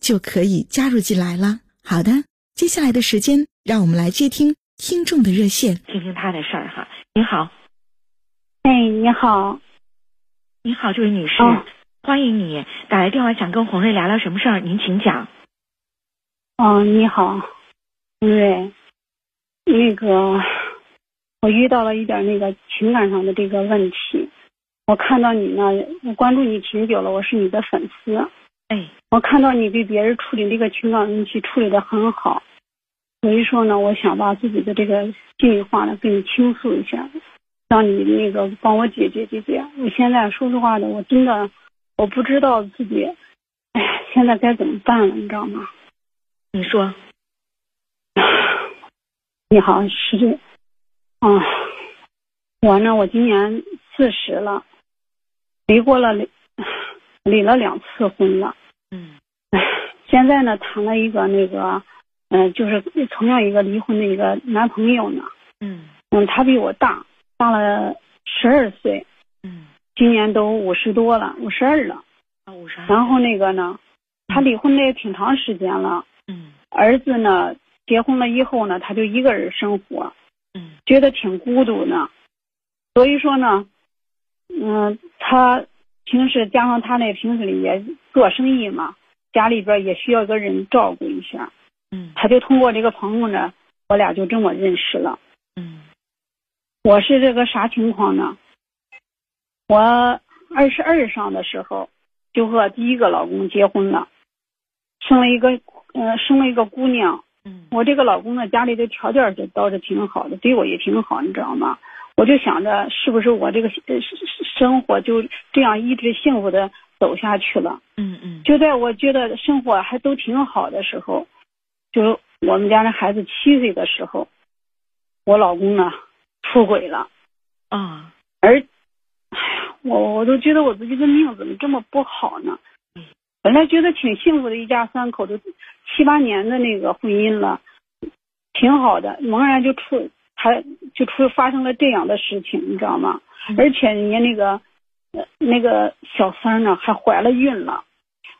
就可以加入进来了。好的，接下来的时间，让我们来接听听众的热线，听听他的事儿哈。你好，哎，你好，你好，这位女士，哦欢迎你打来电话，想跟红瑞聊聊什么事儿？您请讲。哦，你好，红瑞，那个我遇到了一点那个情感上的这个问题，我看到你呢，我关注你挺久了，我是你的粉丝，哎，我看到你给别人处理这个情感问题处理的很好，所以说呢，我想把自己的这个心里话呢跟你倾诉一下，让你那个帮我解决解决。我现在说实话的，我真的我不知道自己，哎，现在该怎么办了，你知道吗？你说，你好，是这，啊，我呢，我今年四十了，离过了离离了两次婚了，嗯。唉，现在呢谈了一个那个，嗯、就是同样一个离婚的一个男朋友呢，嗯。嗯，他比我大，大了十二岁，嗯，今年都五十多了，五十二了。啊，五十二。然后那个呢，他离婚的也挺长时间了，嗯。儿子呢结婚了以后呢，他就一个人生活，嗯。觉得挺孤独的，所以说呢，嗯，他平时加上他那平时里也做生意嘛，家里边也需要一个人照顾一下，嗯他就通过这个朋友呢，我俩就这么认识了。嗯我是这个啥情况呢？我二十二上的时候就和第一个老公结婚了，生了一个呃生了一个姑娘。嗯我这个老公呢，家里的条件就倒是挺好的，对我也挺好，你知道吗？我就想着是不是我这个呃生活就这样一直幸福的走下去了。嗯嗯就在我觉得生活还都挺好的时候，就我们家那孩子七岁的时候，我老公呢出轨了，啊而，哎呀，我我都觉得我自己的命怎么这么不好呢嗯？本来觉得挺幸福的，一家三口都七八年的那个婚姻了，挺好的，猛然就出，他就出发生了这样的事情，你知道吗？嗯而且人家那个，呃，那个小三儿呢还怀了孕了，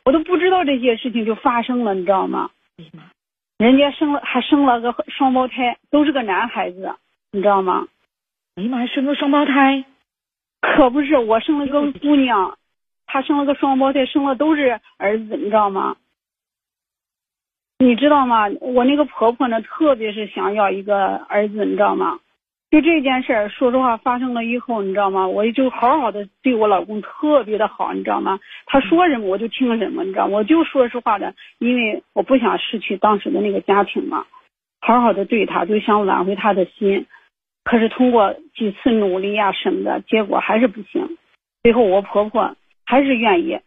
我都不知道这些事情就发生了，你知道吗？人家生了还生了个双胞胎，都是个男孩子，你知道吗？哎呀妈，还生个双胞胎。可不是，我生了个姑娘，她生了个双胞胎，生了都是儿子，你知道吗？你知道吗？我那个婆婆呢，特别是想要一个儿子，你知道吗？就这件事，说实话发生了以后，你知道吗？我也就好好的对我老公特别的好，你知道吗？他说什么我就听什么，你知道？我就说实话的，因为我不想失去当时的那个家庭嘛，好好的对他，就想挽回他的心。可是通过几次努力呀、什么的，结果还是不行。最后我婆婆还是愿意，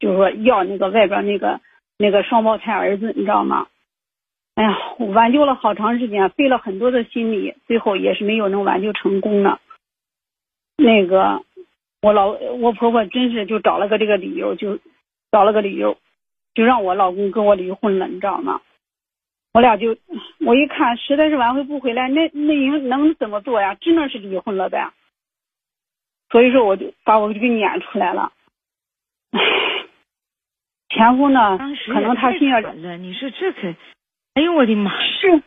就是说要那个外边那个那个双胞胎儿子，你知道吗？哎呀，我挽救了好长时间，费了很多的心力，最后也是没有能挽救成功的。那个我老我婆婆真是就找了个这个理由，就找了个理由，就让我老公跟我离婚了，你知道吗？我俩就我一看，实在是挽回不回来，那那能能怎么做呀？只能是离婚了呗。所以说，我就把我就给撵出来了。唉，前夫呢可能他心眼太狠了，你说这可，哎呦我的妈！是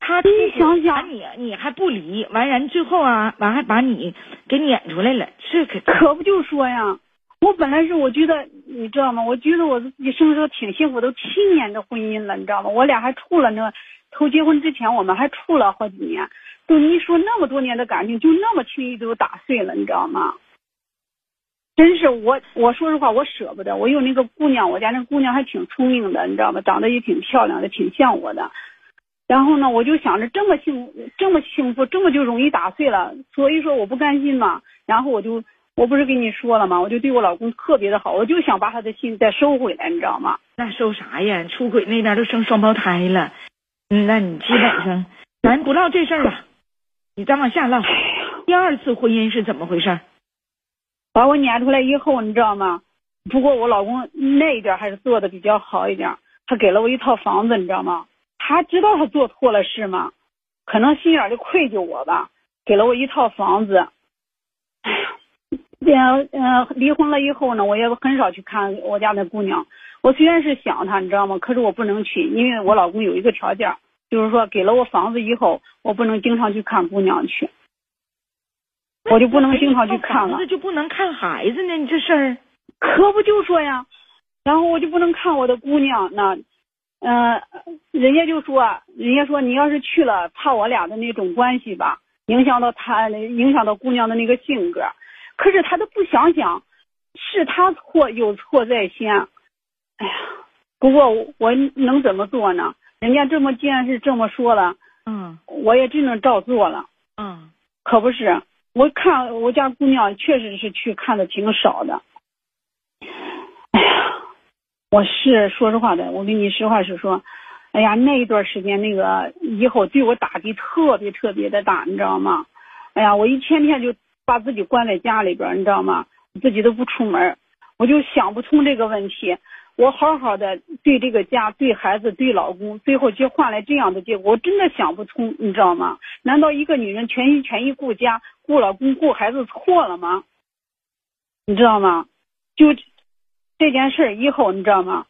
他你想想你你还不离，完人最后啊，完还把你给撵出来了，这可可不就说呀，我本来是我觉得你知道吗？我觉得我自己生活挺幸福，都七年的婚姻了，你知道吗？我俩还处了那头结婚之前，我们还处了好几年。就你说那么多年的感情，就那么轻易就打碎了，你知道吗？真是我，我说实话，我舍不得。我有那个姑娘，我家那姑娘还挺聪明的，你知道吗？长得也挺漂亮的，挺像我的。然后呢，我就想着这么幸，这么幸福，这么就容易打碎了，所以说我不甘心嘛。然后我就，我不是跟你说了吗？我就对我老公特别的好，我就想把他的心再收回来，你知道吗？那收啥呀？出轨那边都生双胞胎了，嗯，那你基本上，咱不唠这事儿了。你再往下唠，第二次婚姻是怎么回事？把我撵出来以后，你知道吗？不过我老公那一点还是做的比较好一点，他给了我一套房子，你知道吗？他知道他做错了事吗？可能心眼里愧疚我吧，给了我一套房子。哎呀，嗯，离婚了以后呢，我也很少去看我家那姑娘。我虽然是想她，你知道吗？可是我不能去，因为我老公有一个条件。就是说，给了我房子以后，我不能经常去看姑娘去，我就不能经常去看了。那就不能看孩子呢？你这事儿，可不就说呀？然后我就不能看我的姑娘，那，嗯，人家就说，人家说你要是去了，怕我俩的那种关系吧，影响到他，影响到姑娘的那个性格。可是他都不想想，是他错，有错在先。哎呀，不过我能怎么做呢？人家这么既然是这么说了，嗯，我也只能照做了，嗯，可不是，我看我家姑娘确实是去看的挺少的，哎呀，我是说实话的，我跟你实话实说，哎呀，那一段时间那个以后对我打击特别特别的大，你知道吗？哎呀，我一天天就把自己关在家里边，你知道吗？自己都不出门，我就想不通这个问题。我好好的对这个家、对孩子、对老公，最后却换来这样的结果，我真的想不通，你知道吗？难道一个女人全心全意顾家、顾老公、顾孩子错了吗？你知道吗？就这件事以后，你知道吗？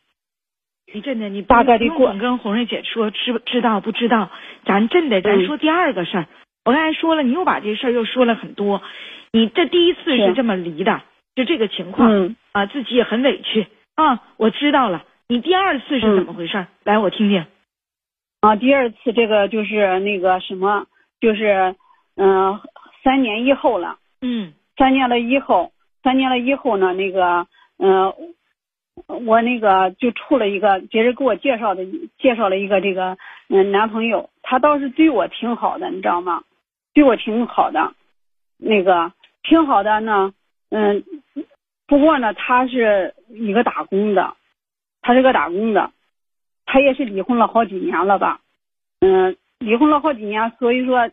你真的，你大概得过跟红瑞姐说知知道不知道？咱真的，咱说第二个事儿。我刚才说了，你又把这事儿又说了很多。你这第一次是这么离的，就这个情况啊，自己也很委屈。啊，我知道了。你第二次是怎么回事？来，我听听。啊，第二次这个就是那个什么，就是嗯，三年以后了。嗯。三年了以后，三年了以后呢，那个嗯，我那个就处了一个，别人给我介绍的，介绍了一个这个嗯男朋友，他倒是对我挺好的，你知道吗？对我挺好的，那个挺好的呢，嗯。不过呢，他是一个打工的，他是个打工的，他也是离婚了好几年了吧？嗯，离婚了好几年，所以说，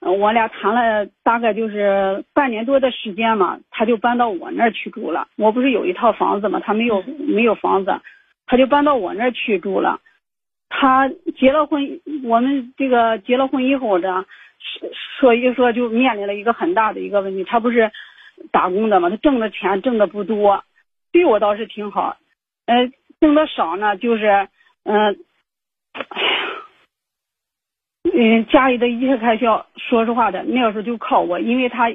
我俩谈了大概就是半年多的时间嘛，他就搬到我那儿去住了。我不是有一套房子嘛，他没有没有房子，他就搬到我那儿去住了。他结了婚，我们这个结了婚以后的，所以说就面临了一个很大的一个问题，他不是。打工的嘛，他挣的钱挣的不多，对我倒是挺好。呃，挣的少呢，就是嗯，哎呀，嗯，家里的一切开销，说实话的，那个时候就靠我，因为他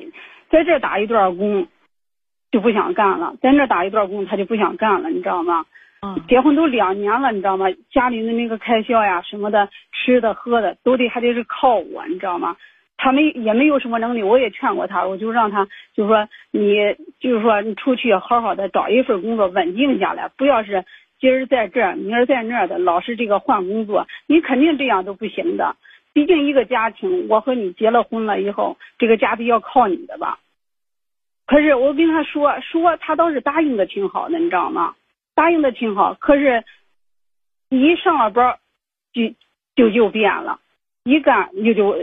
在这打一段工就不想干了，在那打一段工他就不想干了，你知道吗？嗯。结婚都两年了，你知道吗？家里的那个开销呀，什么的，吃的喝的都得还得是靠我，你知道吗？他没也没有什么能力，我也劝过他，我就让他，就说你就是说你出去好好的找一份工作，稳定下来，不要是今儿在这儿，明儿在那儿的，老是这个换工作，你肯定这样都不行的。毕竟一个家庭，我和你结了婚了以后，这个家庭要靠你的吧。可是我跟他说说，他倒是答应的挺好的，你知道吗？答应的挺好，可是一上了班就就就变了，一干就就。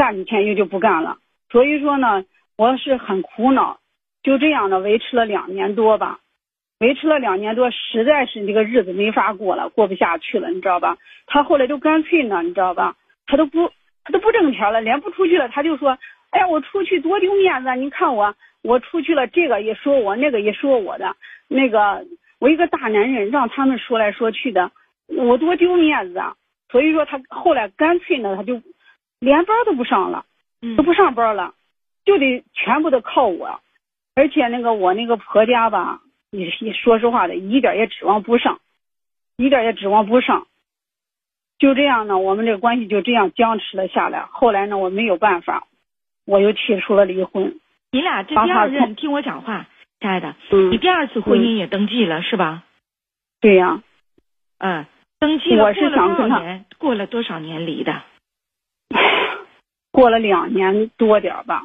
干几天又就不干了，所以说呢，我是很苦恼，就这样的维持了两年多吧，维持了两年多，实在是这个日子没法过了，过不下去了，你知道吧？他后来都干脆呢，你知道吧？他都不他都不挣钱了，连不出去了，他就说，哎呀，我出去多丢面子啊，你看我我出去了，这个也说我，那个也说我的，那个我一个大男人让他们说来说去的，我多丢面子啊！所以说他后来干脆呢，他就。连班都不上了，都不上班了，就得全部都靠我。而且那个我那个婆家吧，你说实话的，一点也指望不上，一点也指望不上。就这样呢，我们这个关系就这样僵持了下来。后来呢，我没有办法，我又提出了离婚。你俩这第二任听我讲话，亲爱的，嗯，你第二次婚姻也登记了是吧？对呀，嗯，登记了。我是想跟他过了多少年离的？过了两年多点吧。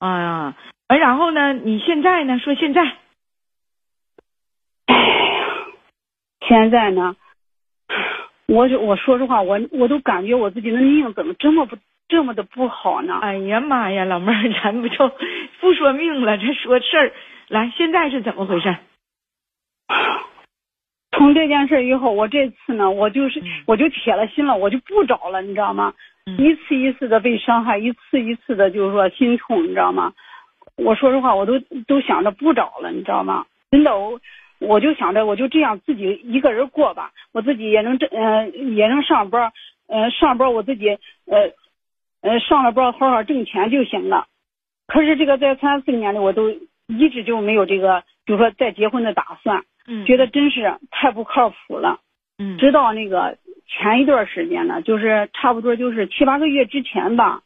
啊呀，完然后呢？你现在呢？说现在？哎呀，现在呢？我我说实话，我我都感觉我自己的命怎么这么不这么的不好呢？哎呀妈呀，老妹儿，咱不就不说命了，这说事儿。来，现在是怎么回事？从这件事以后，我这次呢，我就是我就铁了心了，我就不找了，你知道吗？一次一次的被伤害，一次一次的，就是说心痛，你知道吗？我说实话，我都都想着不找了，你知道吗？真的我。我就想着，我就这样自己一个人过吧，我自己也能挣，呃，也能上班，呃，上班我自己，呃，呃，上了班好好挣钱就行了。可是这个在三四年里，我都一直就没有这个，就说再结婚的打算。嗯。觉得真是太不靠谱了。嗯。直到那个前一段时间呢，就是差不多就是七八个月之前吧，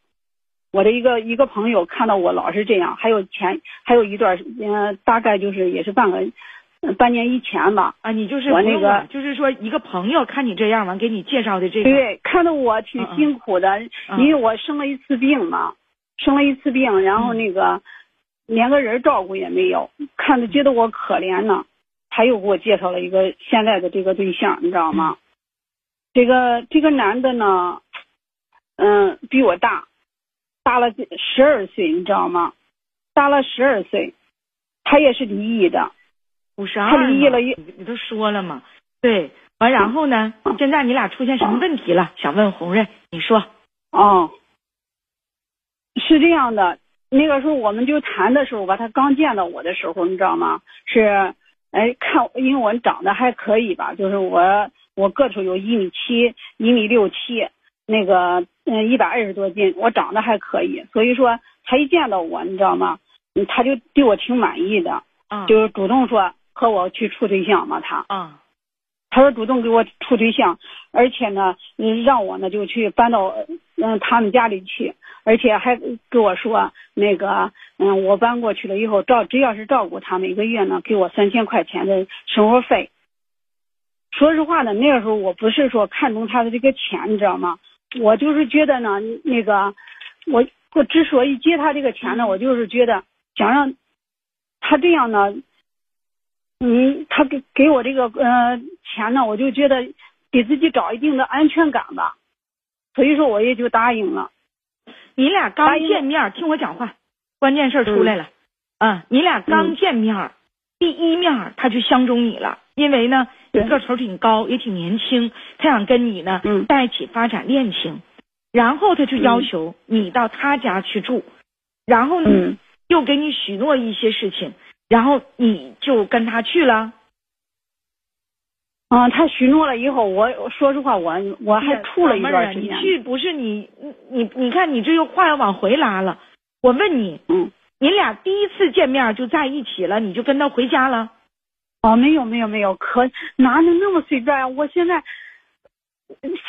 我的一个一个朋友看到我老是这样，还有前还有一段，嗯，大概就是也是半个。半年以前吧，啊，你就是我那个，就是说一个朋友看你这样完，给你介绍的这个，对，看到我挺辛苦的，因为我生了一次病嘛，生了一次病，然后那个连个人照顾也没有，看着觉得我可怜呢，他又给我介绍了一个现在的这个对象，你知道吗？这个这个男的呢，嗯，比我大，大了十二岁，你知道吗？大了十二岁，他也是离异的。五十二，离异了，你你都说了嘛？对，完然后呢？现在你俩出现什么问题了？想问红瑞，你说。哦，是这样的，那个时候我们就谈的时候吧，他刚见到我的时候，你知道吗？是，哎，看，因为我长得还可以吧，就是我我个头有一米七，一米六七，那个嗯一百二十多斤，我长得还可以，所以说他一见到我，你知道吗？他就对我挺满意的，就是主动说。和我去处对象嘛，他啊，他说主动给我处对象，而且呢，让我呢就去搬到嗯他们家里去，而且还跟我说那个嗯我搬过去了以后照只要是照顾他每个月呢给我三千块钱的生活费。说实话呢，那个时候我不是说看中他的这个钱，你知道吗？我就是觉得呢，那个我我之所以借他这个钱呢，我就是觉得想让他这样呢。嗯，他给给我这个呃钱呢，我就觉得给自己找一定的安全感吧，所以说我也就答应了。你俩刚见面，听我讲话，关键事出来了。嗯，你俩刚见面，第一面他就相中你了，因为呢，你个头挺高，也挺年轻，他想跟你呢在一起发展恋情，然后他就要求你到他家去住，然后呢又给你许诺一些事情。然后你就跟他去了，嗯，他许诺了以后，我说实话，我我还处了一段时间。你去不是你你你看你这又话要往回拉了。我问你，嗯，你俩第一次见面就在一起了，你就跟他回家了？哦，没有没有没有，可哪能那么随便啊？我现在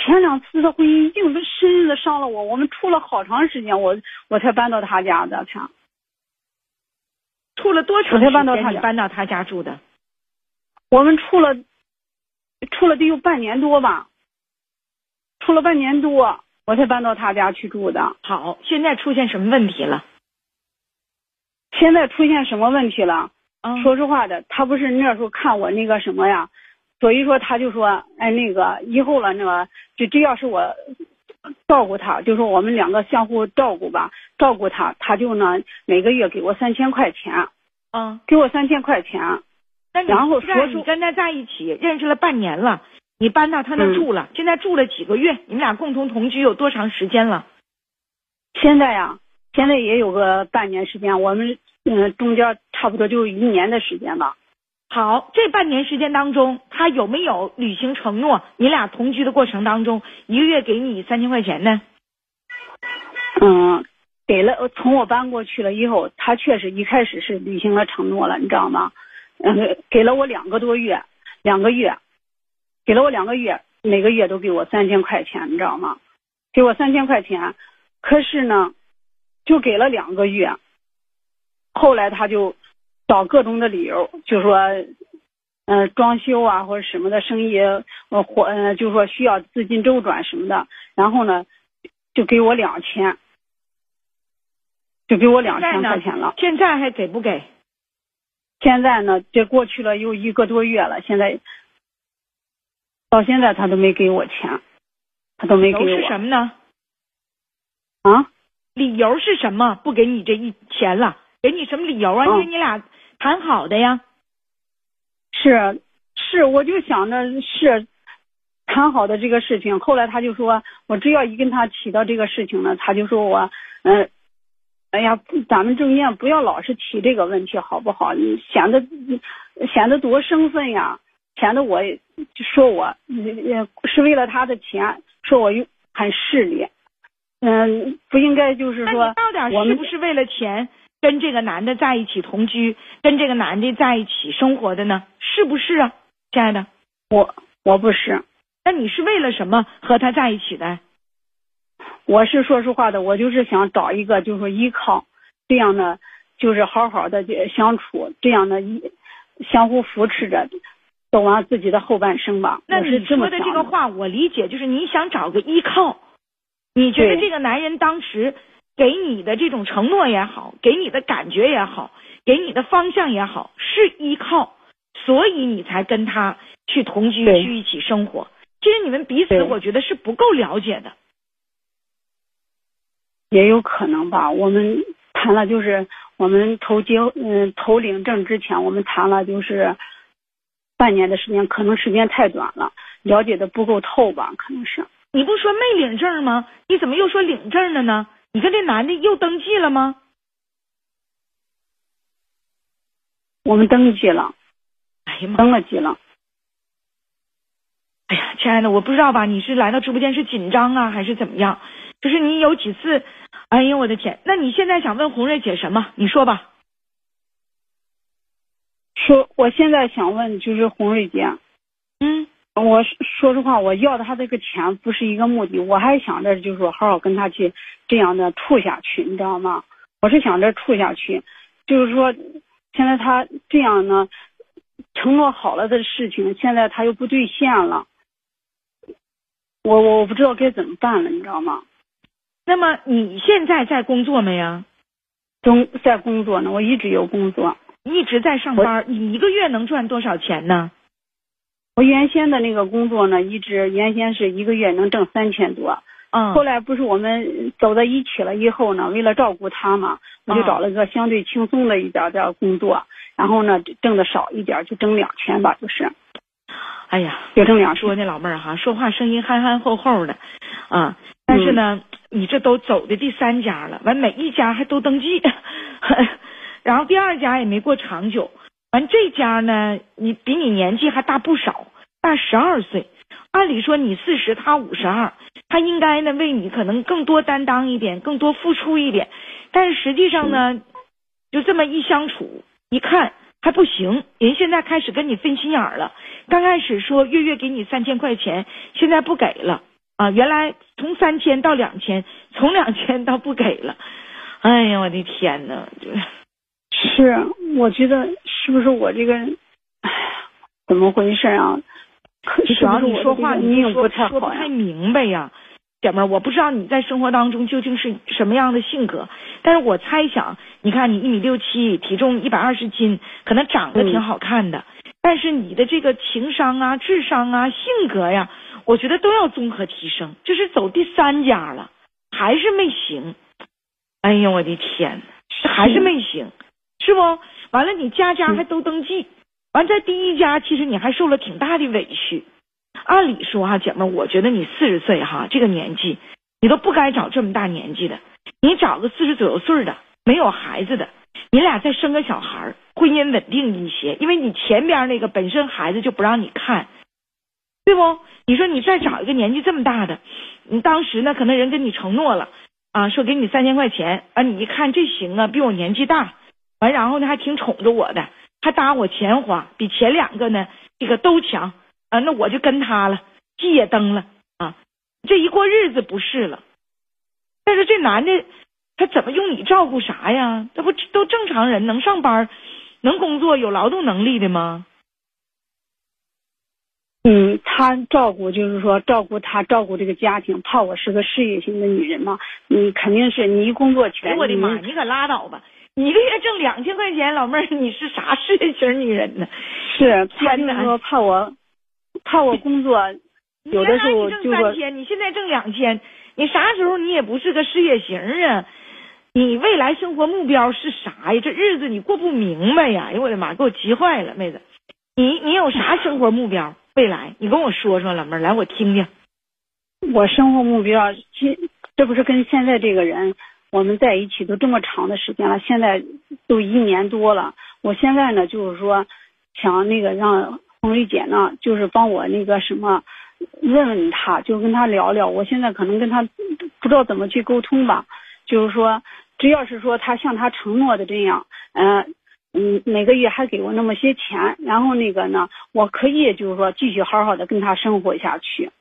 前两次的婚姻硬是深深的伤了我，我们处了好长时间，我我才搬到他家的，他。处了多长时间？你搬到他家住的？我们处了，处了得有半年多吧，处了半年多，我才搬到他家去住的。好，现在出现什么问题了？现在出现什么问题了？嗯，说实话的，他不是那时候看我那个什么呀，所以说他就说，哎，那个以后了，那个就只要是我。照顾他，就说我们两个相互照顾吧，照顾他，他就呢每个月给我三千块钱，嗯，给我三千块钱。然后说你跟他在一起认识了半年了，你搬到他那住了，现在住了几个月？你们俩共同同居有多长时间了？现在呀，现在也有个半年时间，我们嗯中间差不多就一年的时间吧。好，这半年时间当中，他有没有履行承诺？你俩同居的过程当中，一个月给你三千块钱呢？嗯，给了从我搬过去了以后，他确实一开始是履行了承诺了，你知道吗？嗯，给了我两个多月，两个月，给了我两个月，每个月都给我三千块钱，你知道吗？给我三千块钱，可是呢，就给了两个月，后来他就找各种的理由，就说，嗯，装修啊或者什么的生意，呃或嗯，就说需要资金周转什么的，然后呢，就给我两千。就给我两千块钱了，现在还给不给？现在呢，这过去了又一个多月了，现在到现在他都没给我钱，他都没给我。是什么呢？啊？理由是什么？不给你这一钱了？给你什么理由啊？因为你俩谈好的呀。是是，我就想着是谈好的这个事情。后来他就说我只要一跟他提到这个事情呢，他就说我嗯。哎呀，咱们中间不要老是提这个问题，好不好？你显得显得多生分呀，显得我说我是为了他的钱，说我又很势利。嗯，不应该就是说，到底是不是为了钱跟这个男的在一起同居，跟这个男的在一起生活的呢？是不是啊，亲爱的？我我不是。那你是为了什么和他在一起的？我是说实话的，我就是想找一个，就是说依靠，这样呢，就是好好的相处，这样的一相互扶持着，走完自己的后半生吧。那你说的这个话，我理解就是你想找个依靠。你觉得这个男人当时给你的这种承诺也好，给你的感觉也好，给你的方向也好，是依靠，所以你才跟他去同居，去一起生活。其实你们彼此，我觉得是不够了解的。也有可能吧，我们谈了，就是我们投结嗯投领证之前，我们谈了就是半年的时间，可能时间太短了，了解的不够透吧，可能是。你不说没领证吗？你怎么又说领证了呢？你跟这男的又登记了吗？我们登记了。哎呀妈！登了记了。哎呀，亲爱的，我不知道吧？你是来到直播间是紧张啊，还是怎么样？就是你有几次？哎呀，我的天！那你现在想问红瑞姐什么？你说吧。说，我现在想问就是红瑞姐，嗯，我说实话，我要的他这个钱不是一个目的，我还想着就是说好好跟他去这样的处下去，你知道吗？我是想着处下去，就是说现在他这样呢，承诺好了的事情，现在他又不兑现了，我我不知道该怎么办了，你知道吗？那么你现在在工作没呀？中在工作呢，我一直有工作，一直在上班。你一个月能赚多少钱呢？我原先的那个工作呢，一直原先是一个月能挣三千多。嗯。后来不是我们走到一起了以后呢，为了照顾他嘛，我就找了个相对轻松的一点点工作，然后呢挣的少一点，就挣两千吧，就是。哎呀，就挣两说那老妹儿哈，说话声音憨憨厚厚的，啊，但是呢。你这都走的第三家了，完每一家还都登记，然后第二家也没过长久，完这家呢，你比你年纪还大不少，大十二岁。按理说你四十，他五十二，他应该呢为你可能更多担当一点，更多付出一点。但是实际上呢，就这么一相处，一看还不行，人现在开始跟你分心眼了。刚开始说月月给你三千块钱，现在不给了。啊，原来从三千到两千，从两千到不给了，哎呀，我的天呐，是，我觉得是不是我这个，哎，怎么回事啊？主要你说话你说说不太明白呀，姐妹儿，我不知道你在生活当中究竟是什么样的性格，但是我猜想，你看你一米六七，体重一百二十斤，可能长得挺好看的，但是你的这个情商啊、智商啊、性格呀。我觉得都要综合提升，这是走第三家了，还是没行。哎呦，我的天，还是没行，是不？完了，你家家还都登记，完在第一家，其实你还受了挺大的委屈。按理说哈，姐妹，我觉得你四十岁哈这个年纪，你都不该找这么大年纪的，你找个四十左右岁的，没有孩子的，你俩再生个小孩，婚姻稳定一些。因为你前边那个本身孩子就不让你看。对不？你说你再找一个年纪这么大的，你当时呢可能人跟你承诺了，啊，说给你三千块钱啊，你一看这行啊，比我年纪大，完然后呢还挺宠着我的，还搭我钱花，比前两个呢这个都强啊，那我就跟他了，记也登了啊，这一过日子不是了。但是这男的他怎么用你照顾啥呀？这不都正常人能上班，能工作，有劳动能力的吗？嗯，他照顾就是说照顾他照顾这个家庭，怕我是个事业型的女人嘛。你肯定是你一工作起来，我的妈，你可拉倒吧！你一个月挣两千块钱，老妹儿，你是啥事业型女人呢？是，他就是说怕我，怕我工作，有的时候就挣三千，你现在挣两千，你啥时候你也不是个事业型啊？你未来生活目标是啥呀？这日子你过不明白呀！哎呦我的妈，给我急坏了，妹子，你你有啥生活目标？未来，你跟我说说，老妹儿，来我听听。我生活目标，这这不是跟现在这个人，我们在一起都这么长的时间了，现在都一年多了。我现在呢，就是说想那个让红瑞姐呢，就是帮我那个什么，问问他，就跟他聊聊。我现在可能跟他不知道怎么去沟通吧，就是说，只要是说他像他承诺的这样，嗯。嗯，每个月还给我那么些钱，然后那个呢，我可以就是说继续好好的跟他生活下去，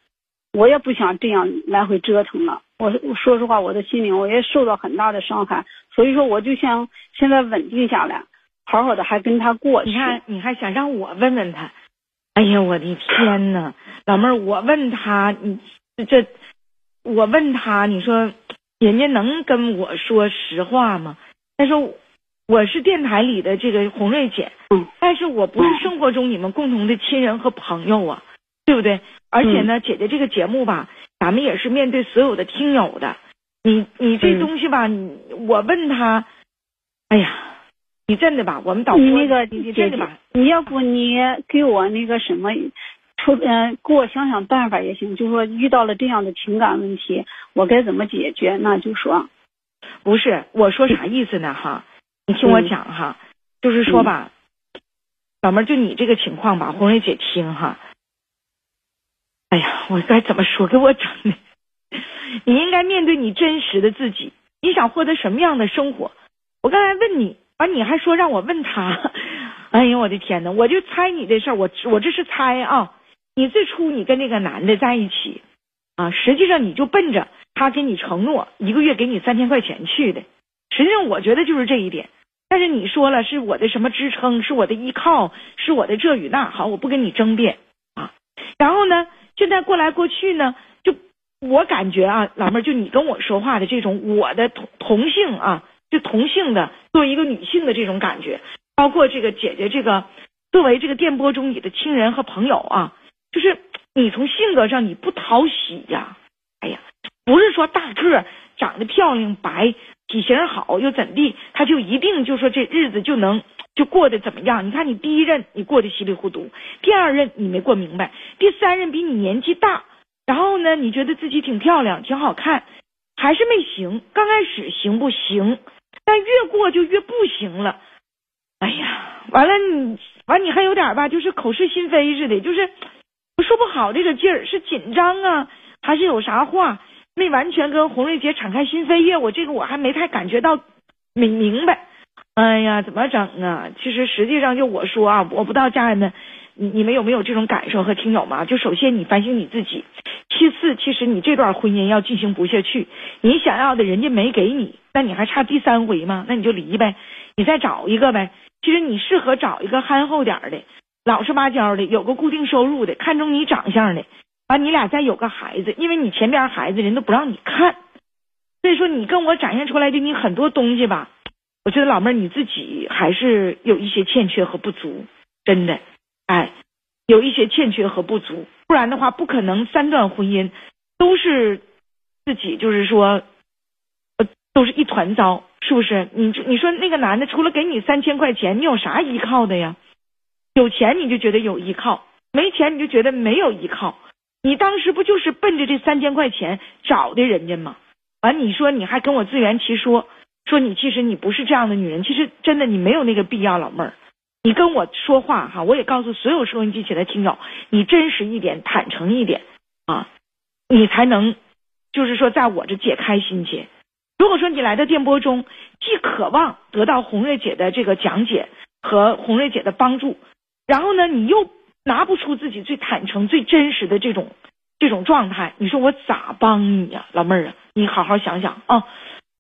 我也不想这样来回折腾了。我说实话，我的心灵我也受到很大的伤害，所以说我就想现在稳定下来，好好的还跟他过。你看，你还想让我问问他？哎呀，我的天呐，老妹儿，我问他，你这，我问他，你说人家能跟我说实话吗？他说。我是电台里的这个红瑞姐，嗯，但是我不是生活中你们共同的亲人和朋友啊，对不对？而且呢，姐姐这个节目吧，咱们也是面对所有的听友的。你你这东西吧，你我问他，哎呀，你真的吧？我们导播，你那个姐姐，你要不你给我那个什么，出嗯，给我想想办法也行。就说遇到了这样的情感问题，我该怎么解决？那就说，不是我说啥意思呢？哈。你听我讲哈，就是说吧，老妹儿，就你这个情况吧，红瑞姐听哈。哎呀，我该怎么说？给我整的，你应该面对你真实的自己。你想获得什么样的生活？我刚才问你，完你还说让我问他。哎呦，我的天呐，我就猜你这事儿，我我这是猜啊。你最初你跟那个男的在一起啊，实际上你就奔着他给你承诺一个月给你三千块钱去的。实际上，我觉得就是这一点。但是你说了是我的什么支撑，是我的依靠，是我的这与那，好，我不跟你争辩啊。然后呢，现在过来过去呢，就我感觉啊，老妹儿，就你跟我说话的这种我的同同性啊，就同性的作为一个女性的这种感觉，包括这个姐姐这个作为这个电波中你的亲人和朋友啊，就是你从性格上你不讨喜呀，哎呀，不是说大个儿长得漂亮白。体型好又怎地？他就一定就说这日子就能就过得怎么样？你看你第一任你过得稀里糊涂，第二任你没过明白，第三任比你年纪大，然后呢你觉得自己挺漂亮挺好看，还是没行。刚开始行不行？但越过就越不行了。哎呀，完了你完你还有点吧，就是口是心非似的，就是说不好这个劲儿，是紧张啊，还是有啥话？没完全跟红瑞姐敞开心扉呀，我这个我还没太感觉到明明白。哎呀，怎么整啊？其实实际上就我说啊，我不知道家人们，你你们有没有这种感受和听友吗？就首先你反省你自己，其次其实你这段婚姻要进行不下去，你想要的人家没给你，那你还差第三回吗？那你就离呗，你再找一个呗。其实你适合找一个憨厚点的，老实巴交的，有个固定收入的，看中你长相的。完，你俩再有个孩子，因为你前边孩子人都不让你看，所以说你跟我展现出来的你很多东西吧，我觉得老妹儿你自己还是有一些欠缺和不足，真的，哎，有一些欠缺和不足，不然的话不可能三段婚姻都是自己就是说，呃，都是一团糟，是不是？你你说那个男的除了给你三千块钱，你有啥依靠的呀？有钱你就觉得有依靠，没钱你就觉得没有依靠。你当时不就是奔着这三千块钱找的人家吗？完，你说你还跟我自圆其说，说你其实你不是这样的女人，其实真的你没有那个必要，老妹儿。你跟我说话哈，我也告诉所有收音机前的听友，你真实一点，坦诚一点啊，你才能就是说在我这解开心结。如果说你来到电波中，既渴望得到红瑞姐的这个讲解和红瑞姐的帮助，然后呢，你又拿不出自己最坦诚、最真实的这种这种状态，你说我咋帮你呀，老妹儿啊？你好好想想啊。